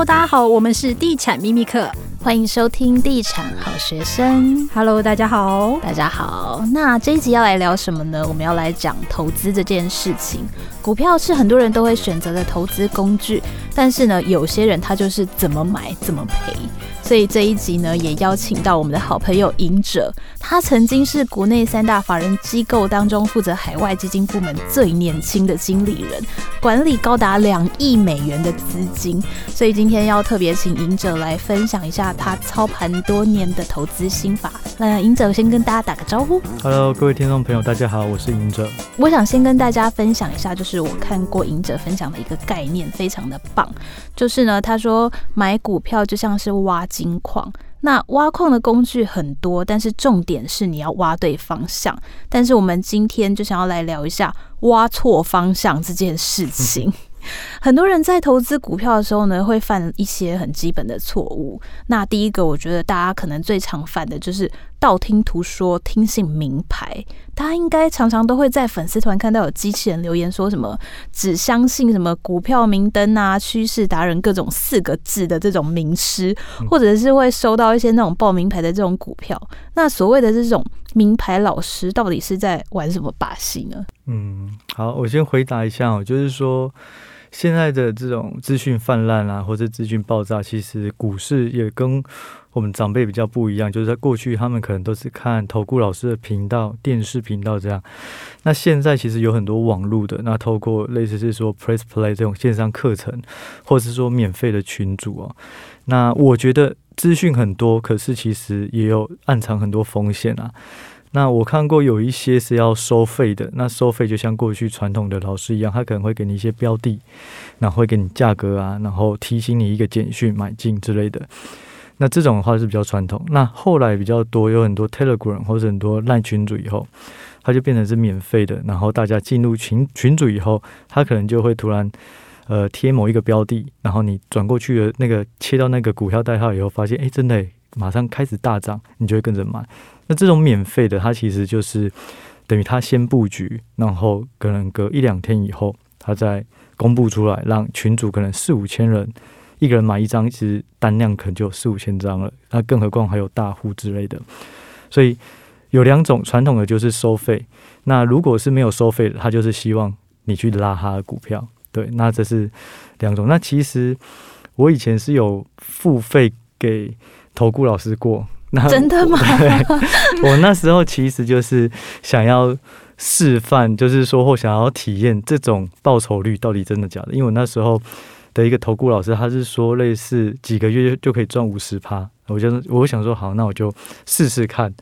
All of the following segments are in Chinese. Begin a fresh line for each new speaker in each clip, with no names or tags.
Hello，大家好，我们是地产秘密课，
欢迎收听地产好学生。
Hello，大家好，
大家好。那这一集要来聊什么呢？我们要来讲投资这件事情。股票是很多人都会选择的投资工具，但是呢，有些人他就是怎么买怎么赔。所以这一集呢，也邀请到我们的好朋友赢者，他曾经是国内三大法人机构当中负责海外基金部门最年轻的经理人，管理高达两亿美元的资金。所以今天要特别请赢者来分享一下他操盘多年的投资心法。那赢者先跟大家打个招呼。
Hello，各位听众朋友，大家好，我是赢者。
我想先跟大家分享一下，就是我看过赢者分享的一个概念，非常的棒。就是呢，他说买股票就像是挖金矿，那挖矿的工具很多，但是重点是你要挖对方向。但是我们今天就想要来聊一下挖错方向这件事情。很多人在投资股票的时候呢，会犯一些很基本的错误。那第一个，我觉得大家可能最常犯的就是道听途说、听信名牌。大家应该常常都会在粉丝团看到有机器人留言说什么只相信什么股票明灯啊、趋势达人各种四个字的这种名师，或者是会收到一些那种报名牌的这种股票。那所谓的这种名牌老师，到底是在玩什么把戏呢？
嗯，好，我先回答一下哦，就是说。现在的这种资讯泛滥啊，或者资讯爆炸，其实股市也跟我们长辈比较不一样。就是在过去，他们可能都是看投顾老师的频道、电视频道这样。那现在其实有很多网络的，那透过类似是说 Press Play 这种线上课程，或是说免费的群组啊。那我觉得资讯很多，可是其实也有暗藏很多风险啊。那我看过有一些是要收费的，那收费就像过去传统的老师一样，他可能会给你一些标的，然后会给你价格啊，然后提醒你一个简讯买进之类的。那这种的话是比较传统。那后来比较多，有很多 Telegram 或者很多烂群组以后，它就变成是免费的。然后大家进入群群组以后，他可能就会突然呃贴某一个标的，然后你转过去的那个切到那个股票代号以后，发现哎真的马上开始大涨，你就会跟着买。那这种免费的，它其实就是等于他先布局，然后可能隔一两天以后，他再公布出来，让群主可能四五千人，一个人买一张，其实单量可能就四五千张了。那更何况还有大户之类的，所以有两种传统的就是收费。那如果是没有收费的，他就是希望你去拉他的股票。对，那这是两种。那其实我以前是有付费给投顾老师过。那
真的吗？
我那时候其实就是想要示范，就是说或想要体验这种报酬率到底真的假的。因为我那时候的一个投顾老师，他是说类似几个月就可以赚五十趴，我就我想说好，那我就试试看。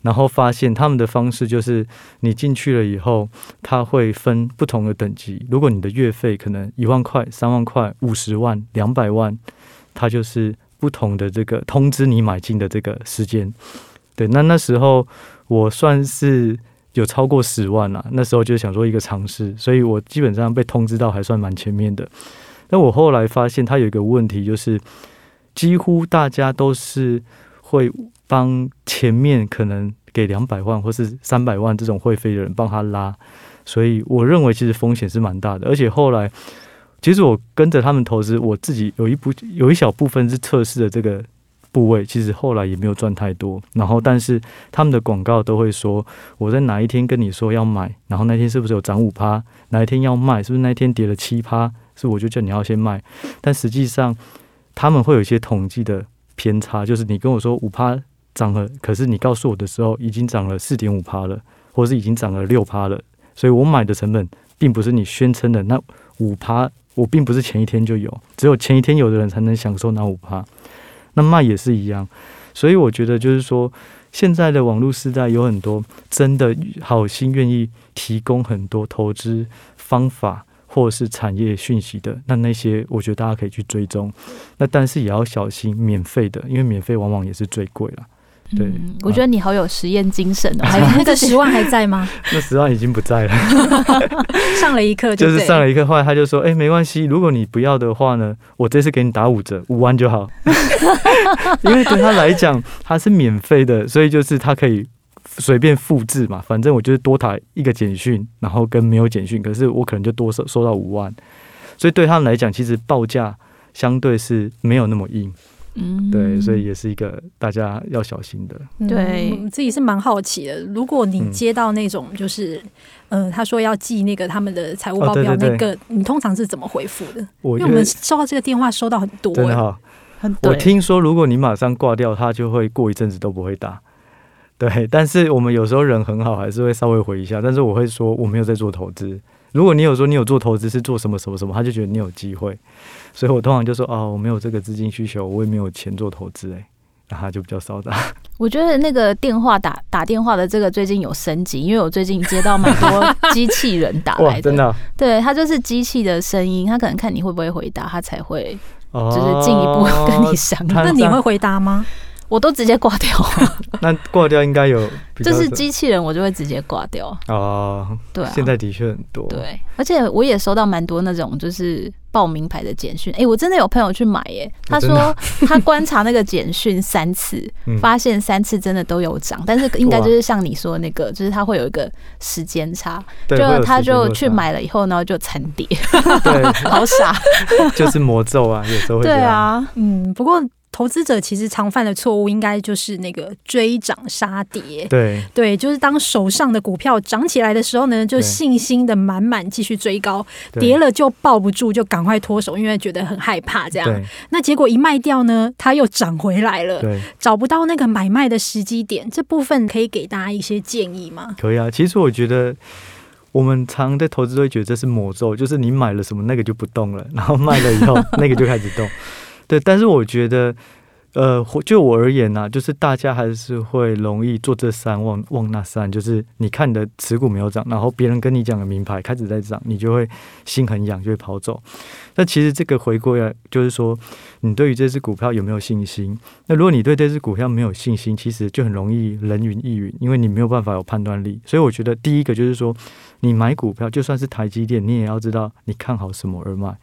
然后发现他们的方式就是你进去了以后，他会分不同的等级。如果你的月费可能一万块、三万块、五十万、两百万，他就是。不同的这个通知你买进的这个时间，对，那那时候我算是有超过十万了。那时候就想说一个尝试，所以我基本上被通知到还算蛮前面的。但我后来发现它有一个问题，就是几乎大家都是会帮前面可能给两百万或是三百万这种会费的人帮他拉，所以我认为其实风险是蛮大的，而且后来。其实我跟着他们投资，我自己有一部有一小部分是测试的这个部位，其实后来也没有赚太多。然后，但是他们的广告都会说我在哪一天跟你说要买，然后那天是不是有涨五趴？哪一天要卖，是不是那天跌了七趴？是我就叫你要先卖。但实际上他们会有一些统计的偏差，就是你跟我说五趴涨了，可是你告诉我的时候已经涨了四点五趴了，或是已经涨了六趴了。所以我买的成本并不是你宣称的那五趴。我并不是前一天就有，只有前一天有的人才能享受那五趴，那卖也是一样，所以我觉得就是说，现在的网络时代有很多真的好心愿意提供很多投资方法或是产业讯息的，那那些我觉得大家可以去追踪，那但是也要小心免费的，因为免费往往也是最贵了。对、
嗯，我觉得你好有实验精神哦。
还有那个十万还在吗？
那十万已经不在了。
上了一课就，
就是上了一课，后来他就说：“哎、欸，没关系，如果你不要的话呢，我这次给你打五折，五万就好。”因为对他来讲，他是免费的，所以就是他可以随便复制嘛。反正我就是多打一个简讯，然后跟没有简讯，可是我可能就多收收到五万。所以对他们来讲，其实报价相对是没有那么硬。
嗯，
对，所以也是一个大家要小心的。
对，
嗯、自己是蛮好奇的。如果你接到那种就是，嗯、呃，他说要寄那个他们的财务报表，那个、哦、对对对，你通常是怎么回复的？因为我们收到这个电话收到很多，
真的哈。我听说如果你马上挂掉，他就会过一阵子都不会打。对，但是我们有时候人很好，还是会稍微回一下。但是我会说我没有在做投资。如果你有说你有做投资是做什么什么什么，他就觉得你有机会。所以我通常就说哦，我没有这个资金需求，我也没有钱做投资，哎，那他就比较少打。
我觉得那个电话打打电话的这个最近有升级，因为我最近接到蛮多机器人打来的，
真的、啊，
对，他就是机器的声音，他可能看你会不会回答，他才会就是进一步跟你商量。
那你会回答吗？
我都直接挂掉，
那挂掉应该有，
就是机器人，我就会直接挂掉。
哦，对、啊，现在的确很多。
对，而且我也收到蛮多那种就是报名牌的简讯。哎、欸，我真的有朋友去买耶，他说他观察那个简讯三次，发现三次真的都有涨，但是应该就是像你说的那个，就是他会有一个时间差，就他就去买了以后呢就惨跌，对，好傻，
就是魔咒啊，有时候会。
对啊，
嗯，不过。投资者其实常犯的错误，应该就是那个追涨杀跌。
对
对，就是当手上的股票涨起来的时候呢，就信心的满满继续追高；跌了就抱不住，就赶快脱手，因为觉得很害怕。这样，那结果一卖掉呢，它又涨回来了。对，找不到那个买卖的时机点，这部分可以给大家一些建议吗？
可以啊，其实我觉得我们常在投资都会觉得这是魔咒，就是你买了什么那个就不动了，然后卖了以后 那个就开始动。对，但是我觉得，呃，就我而言呢、就是大家还是会容易做这山望望那山，就是你看你的持股没有涨，然后别人跟你讲的名牌开始在涨，你就会心很痒，就会跑走。那其实这个回归啊，就是说你对于这只股票有没有信心？那如果你对这只股票没有信心，其实就很容易人云亦云，因为你没有办法有判断力。所以我觉得第一个就是说，你买股票就算是台积电，你也要知道你看好什么而买。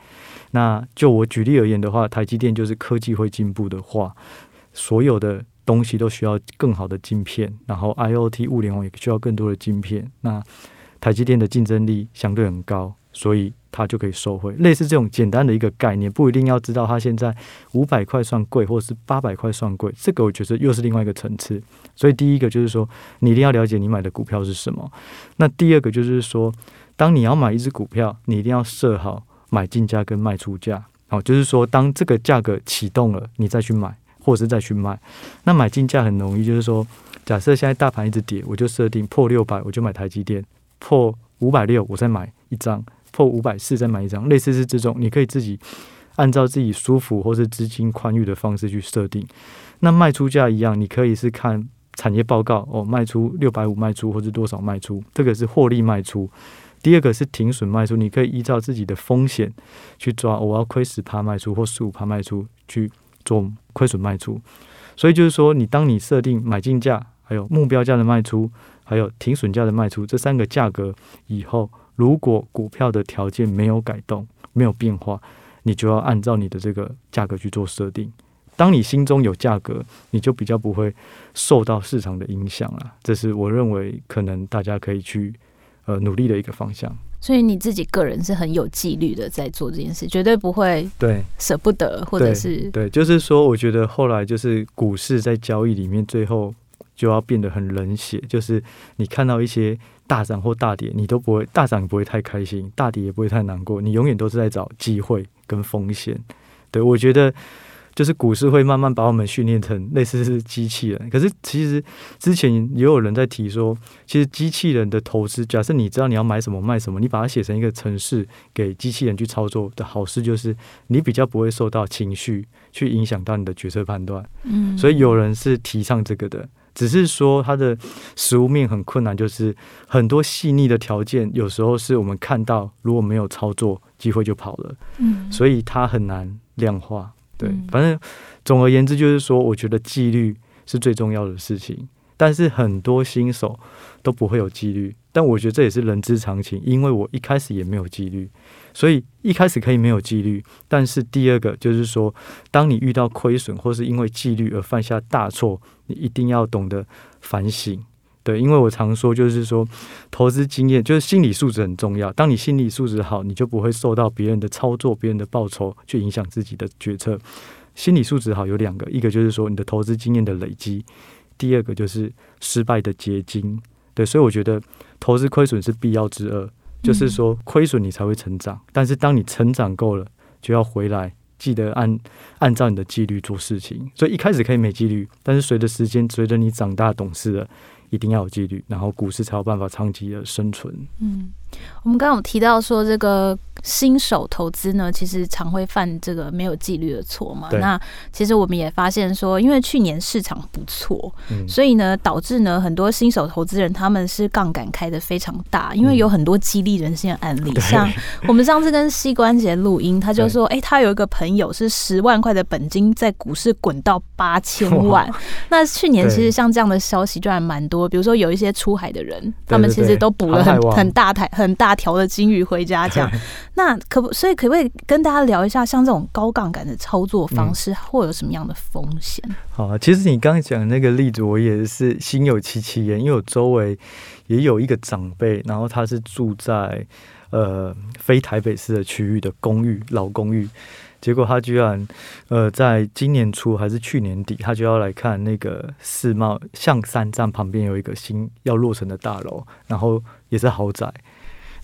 那就我举例而言的话，台积电就是科技会进步的话，所有的东西都需要更好的晶片，然后 IoT 物联网也需要更多的晶片。那台积电的竞争力相对很高，所以它就可以受惠。类似这种简单的一个概念，不一定要知道它现在五百块算贵，或者是八百块算贵，这个我觉得又是另外一个层次。所以第一个就是说，你一定要了解你买的股票是什么。那第二个就是说，当你要买一只股票，你一定要设好。买进价跟卖出价，好，就是说，当这个价格启动了，你再去买，或是再去卖。那买进价很容易，就是说，假设现在大盘一直跌，我就设定破六百，我就买台积电；破五百六，我再买一张；破五百四，再买一张。类似是这种，你可以自己按照自己舒服或是资金宽裕的方式去设定。那卖出价一样，你可以是看产业报告哦，卖出六百五卖出，或者多少卖出，这个是获利卖出。第二个是停损卖出，你可以依照自己的风险去抓，我要亏十趴卖出或十五趴卖出去做亏损卖出。所以就是说，你当你设定买进价、还有目标价的卖出、还有停损价的卖出这三个价格以后，如果股票的条件没有改动、没有变化，你就要按照你的这个价格去做设定。当你心中有价格，你就比较不会受到市场的影响了。这是我认为可能大家可以去。呃，努力的一个方向。
所以你自己个人是很有纪律的在做这件事，绝对不会对舍不得，或者是
对，对，就是说，我觉得后来就是股市在交易里面，最后就要变得很冷血。就是你看到一些大涨或大跌，你都不会大涨不会太开心，大跌也不会太难过，你永远都是在找机会跟风险。对，我觉得。就是股市会慢慢把我们训练成类似是机器人，可是其实之前也有人在提说，其实机器人的投资，假设你知道你要买什么卖什么，你把它写成一个程式给机器人去操作的好事，就是你比较不会受到情绪去影响到你的决策判断。嗯，所以有人是提倡这个的，只是说它的实物面很困难，就是很多细腻的条件，有时候是我们看到如果没有操作，机会就跑了。嗯，所以它很难量化。对，反正总而言之就是说，我觉得纪律是最重要的事情。但是很多新手都不会有纪律，但我觉得这也是人之常情，因为我一开始也没有纪律，所以一开始可以没有纪律。但是第二个就是说，当你遇到亏损或是因为纪律而犯下大错，你一定要懂得反省。对，因为我常说，就是说投资经验就是心理素质很重要。当你心理素质好，你就不会受到别人的操作、别人的报酬去影响自己的决策。心理素质好有两个，一个就是说你的投资经验的累积，第二个就是失败的结晶。对，所以我觉得投资亏损是必要之二，就是说亏损你才会成长，但是当你成长够了，就要回来。记得按按照你的纪律做事情，所以一开始可以没纪律，但是随着时间，随着你长大懂事了，一定要有纪律，然后股市才有办法长期的生存。嗯。
我们刚刚有提到说，这个新手投资呢，其实常会犯这个没有纪律的错嘛。那其实我们也发现说，因为去年市场不错，嗯、所以呢，导致呢很多新手投资人他们是杠杆开的非常大，因为有很多激励人心的案例。嗯、像我们上次跟膝关节录音，他就说，哎、欸，他有一个朋友是十万块的本金在股市滚到八千万。那去年其实像这样的消息就还蛮多，比如说有一些出海的人，他们其实都补了很很大台。很大条的金鱼回家这样，那可不，所以可不可以跟大家聊一下，像这种高杠杆的操作方式，会有什么样的风险？嗯、好
啊，其实你刚刚讲的那个例子，我也是心有戚戚焉，因为我周围也有一个长辈，然后他是住在呃非台北市的区域的公寓，老公寓。结果他居然，呃，在今年初还是去年底，他就要来看那个世贸象山站旁边有一个新要落成的大楼，然后也是豪宅，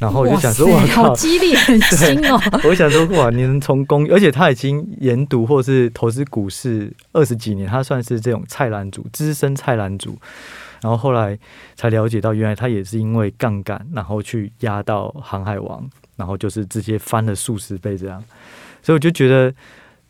然后我就想说，哇，
好激励很新哦！
我想说，哇，你能从公，而且他已经研读或是投资股市二十几年，他算是这种菜篮族，资深菜篮族。然后后来才了解到，原来他也是因为杠杆，然后去压到航海王，然后就是直接翻了数十倍这样。所以我就觉得，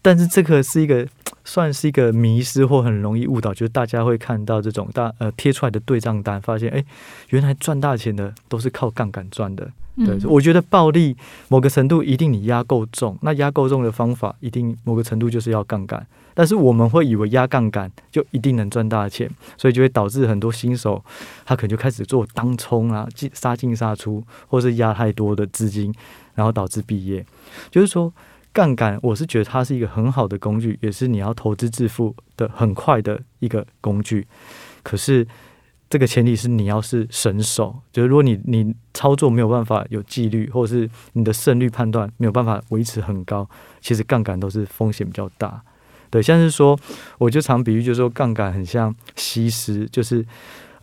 但是这个是一个 算是一个迷失或很容易误导，就是大家会看到这种大呃贴出来的对账单，发现哎，原来赚大钱的都是靠杠杆赚的。对，嗯、我觉得暴利某个程度一定你压够重，那压够重的方法一定某个程度就是要杠杆。但是我们会以为压杠杆就一定能赚大钱，所以就会导致很多新手他可能就开始做当冲啊，进杀进杀出，或是压太多的资金，然后导致毕业。就是说。杠杆，我是觉得它是一个很好的工具，也是你要投资致富的很快的一个工具。可是这个前提是你要是神手，就是如果你你操作没有办法有纪律，或者是你的胜率判断没有办法维持很高，其实杠杆都是风险比较大。对，像是说，我就常比喻，就是说杠杆很像西施，就是。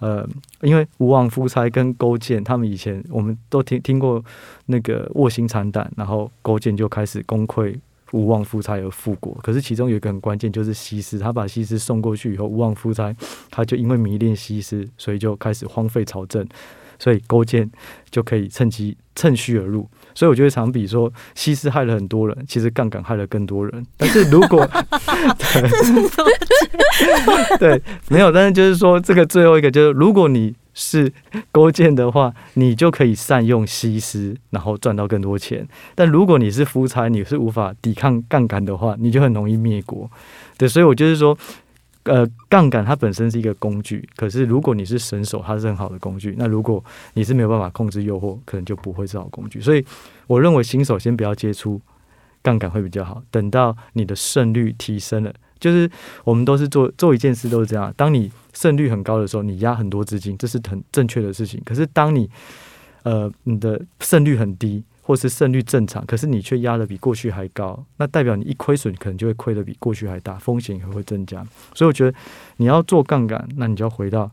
呃，因为吴王夫差跟勾践，他们以前我们都听听过那个卧薪尝胆，然后勾践就开始功亏吴王夫差而复国。可是其中有一个很关键，就是西施，他把西施送过去以后，吴王夫差他就因为迷恋西施，所以就开始荒废朝政，所以勾践就可以趁机趁虚而入。所以我觉得常比说，西施害了很多人，其实杠杆害了更多人。但是如果对，对，没有，但是就是说，这个最后一个就是，如果你是勾践的话，你就可以善用西施，然后赚到更多钱。但如果你是夫差，你是无法抵抗杠杆的话，你就很容易灭国。对，所以我就是说。呃，杠杆它本身是一个工具，可是如果你是神手，它是很好的工具。那如果你是没有办法控制诱惑，可能就不会是好工具。所以我认为新手先不要接触杠杆会比较好。等到你的胜率提升了，就是我们都是做做一件事都是这样。当你胜率很高的时候，你压很多资金，这是很正确的事情。可是当你呃你的胜率很低。或是胜率正常，可是你却压的比过去还高，那代表你一亏损，可能就会亏的比过去还大，风险也会增加。所以我觉得你要做杠杆，那你就要回到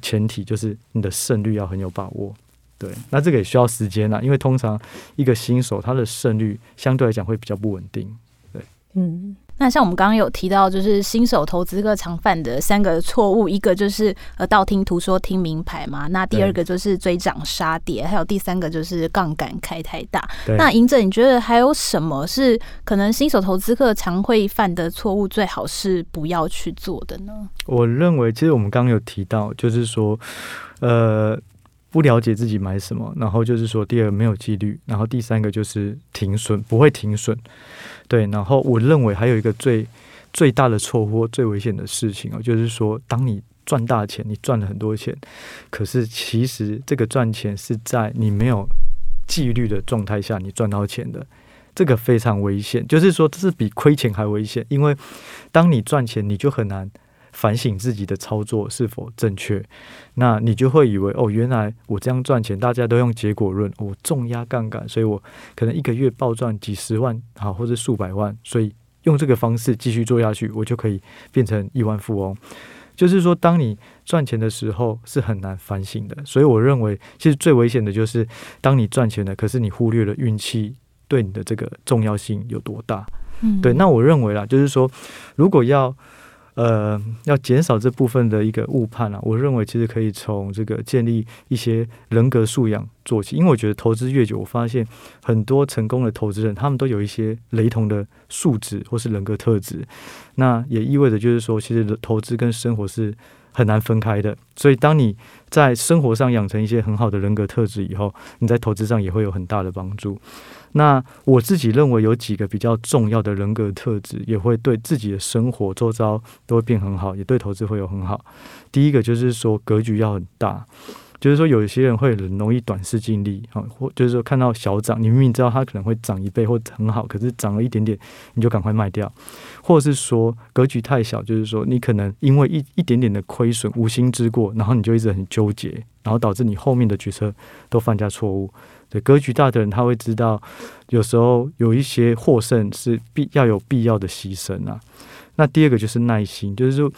前提，就是你的胜率要很有把握。对，那这个也需要时间啦，因为通常一个新手他的胜率相对来讲会比较不稳定。对，
嗯。那像我们刚刚有提到，就是新手投资客常犯的三个错误，一个就是呃道听途说听名牌嘛，那第二个就是追涨杀跌，还有第三个就是杠杆开太大。那隐者，你觉得还有什么是可能新手投资客常会犯的错误，最好是不要去做的呢？
我认为，其实我们刚刚有提到，就是说，呃。不了解自己买什么，然后就是说，第二没有纪律，然后第三个就是停损，不会停损，对。然后我认为还有一个最最大的错误、最危险的事情哦，就是说，当你赚大钱，你赚了很多钱，可是其实这个赚钱是在你没有纪律的状态下你赚到钱的，这个非常危险。就是说，这是比亏钱还危险，因为当你赚钱，你就很难。反省自己的操作是否正确。那你就会以为哦，原来我这样赚钱，大家都用结果论，我重压杠杆，所以我可能一个月暴赚几十万，好，或者数百万，所以用这个方式继续做下去，我就可以变成亿万富翁。就是说，当你赚钱的时候是很难反省的，所以我认为，其实最危险的就是当你赚钱了，可是你忽略了运气对你的这个重要性有多大。嗯，对。那我认为啦，就是说，如果要呃，要减少这部分的一个误判啊，我认为其实可以从这个建立一些人格素养做起，因为我觉得投资越久，我发现很多成功的投资人，他们都有一些雷同的素质或是人格特质，那也意味着就是说，其实投资跟生活是很难分开的，所以当你在生活上养成一些很好的人格特质以后，你在投资上也会有很大的帮助。那我自己认为有几个比较重要的人格特质，也会对自己的生活周遭都会变很好，也对投资会有很好。第一个就是说格局要很大，就是说有一些人会很容易短视近利啊，或就是说看到小涨，你明明知道它可能会涨一倍或很好，可是涨了一点点，你就赶快卖掉，或者是说格局太小，就是说你可能因为一一点点的亏损，无心之过，然后你就一直很纠结，然后导致你后面的决策都犯下错误。对，格局大的人，他会知道，有时候有一些获胜是必要有必要的牺牲啊。那第二个就是耐心，就是说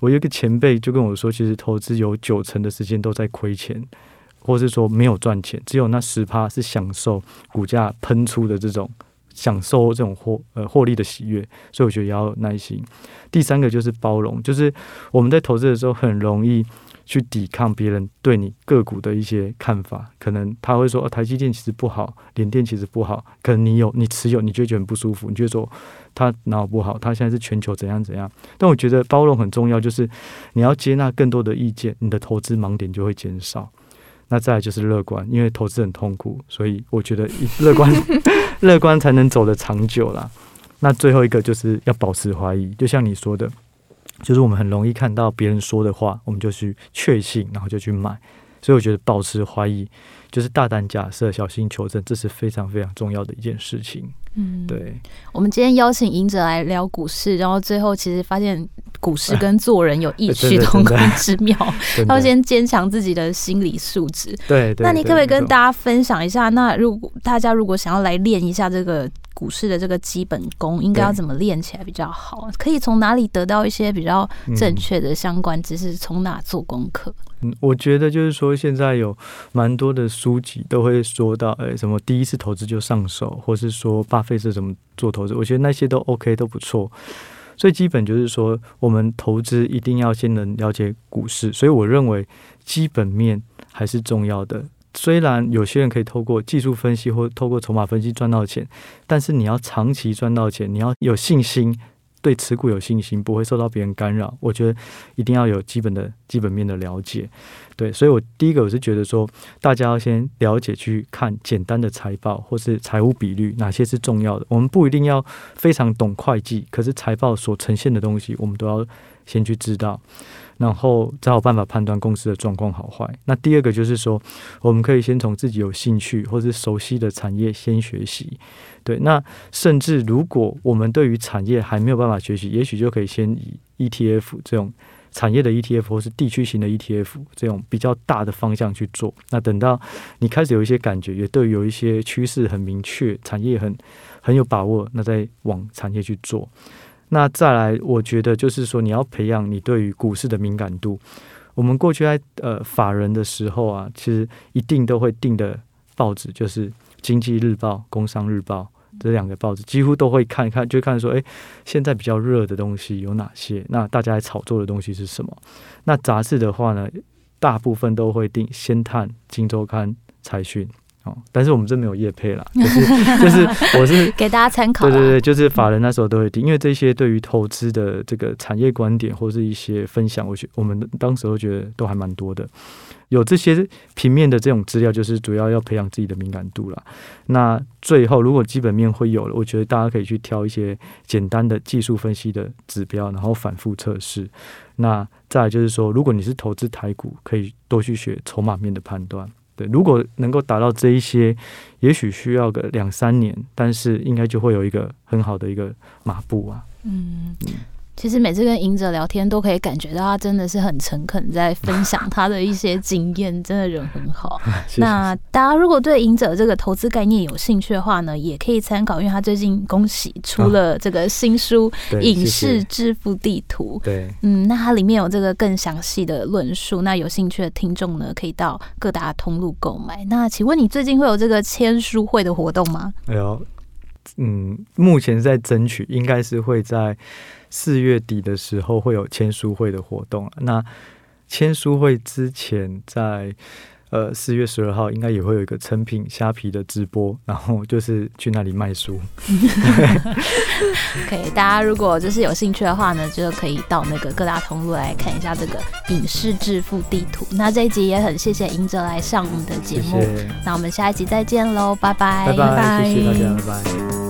我有一个前辈就跟我说，其实投资有九成的时间都在亏钱，或是说没有赚钱，只有那十趴是享受股价喷出的这种享受这种获呃获利的喜悦。所以我觉得也要有耐心。第三个就是包容，就是我们在投资的时候很容易。去抵抗别人对你个股的一些看法，可能他会说，哦，台积电其实不好，联电其实不好。可能你有你持有，你就觉得很不舒服，你就说他哪不好？他现在是全球怎样怎样？但我觉得包容很重要，就是你要接纳更多的意见，你的投资盲点就会减少。那再来就是乐观，因为投资很痛苦，所以我觉得乐观 乐观才能走得长久啦。那最后一个就是要保持怀疑，就像你说的。就是我们很容易看到别人说的话，我们就去确信，然后就去买。所以我觉得保持怀疑，就是大胆假设，小心求证，这是非常非常重要的一件事情。嗯，对。
我们今天邀请赢者来聊股市，然后最后其实发现股市 跟做人有异曲同工之妙。要先坚强自己的心理素质。
对，
那你可不可以跟大家分享一下？那如果大家如果想要来练一下这个？股市的这个基本功应该要怎么练起来比较好？可以从哪里得到一些比较正确的相关知识？从哪做功课？
嗯，我觉得就是说，现在有蛮多的书籍都会说到，哎，什么第一次投资就上手，或是说巴菲特怎么做投资，我觉得那些都 OK，都不错。最基本就是说，我们投资一定要先能了解股市，所以我认为基本面还是重要的。虽然有些人可以透过技术分析或透过筹码分析赚到钱，但是你要长期赚到钱，你要有信心，对持股有信心，不会受到别人干扰。我觉得一定要有基本的基本面的了解。对，所以我第一个我是觉得说，大家要先了解去看简单的财报或是财务比率，哪些是重要的。我们不一定要非常懂会计，可是财报所呈现的东西，我们都要先去知道。然后才有办法判断公司的状况好坏。那第二个就是说，我们可以先从自己有兴趣或是熟悉的产业先学习。对，那甚至如果我们对于产业还没有办法学习，也许就可以先以 ETF 这种产业的 ETF 或是地区型的 ETF 这种比较大的方向去做。那等到你开始有一些感觉，也对有一些趋势很明确，产业很很有把握，那再往产业去做。那再来，我觉得就是说，你要培养你对于股市的敏感度。我们过去在呃法人的时候啊，其实一定都会订的报纸就是《经济日报》《工商日报》这两个报纸，几乎都会看一看，就看说，诶，现在比较热的东西有哪些？那大家在炒作的东西是什么？那杂志的话呢，大部分都会订《先探》《金周刊》《财讯》。但是我们这没有业配啦，就是就是我是
给大家参考。
对对对，就是法人那时候都会听，因为这些对于投资的这个产业观点或是一些分享，我觉我们当时都觉得都还蛮多的。有这些平面的这种资料，就是主要要培养自己的敏感度啦。那最后，如果基本面会有了，我觉得大家可以去挑一些简单的技术分析的指标，然后反复测试。那再来就是说，如果你是投资台股，可以多去学筹码面的判断。对，如果能够达到这一些，也许需要个两三年，但是应该就会有一个很好的一个马步啊。嗯，
其实每次跟赢者聊天，都可以感觉到他真的是很诚恳，在分享他的一些经验，真的人很好。那大家如果对赢者这个投资概念有兴趣的话呢，也可以参考，因为他最近恭喜出了这个新书 《影视致富地图》。
对，
嗯，那它里面有这个更详细的论述。那有兴趣的听众呢，可以到各大通路购买。那请问你最近会有这个签书会的活动吗？
没有。嗯，目前在争取，应该是会在四月底的时候会有签书会的活动。那签书会之前在。呃，四月十二号应该也会有一个成品虾皮的直播，然后就是去那里卖书。
可以，大家如果就是有兴趣的话呢，就可以到那个各大通路来看一下这个影视致富地图。那这一集也很谢谢隐者来上我们的节目，谢谢。那我们下一集再见喽，拜拜，
拜拜，谢谢大家，拜拜。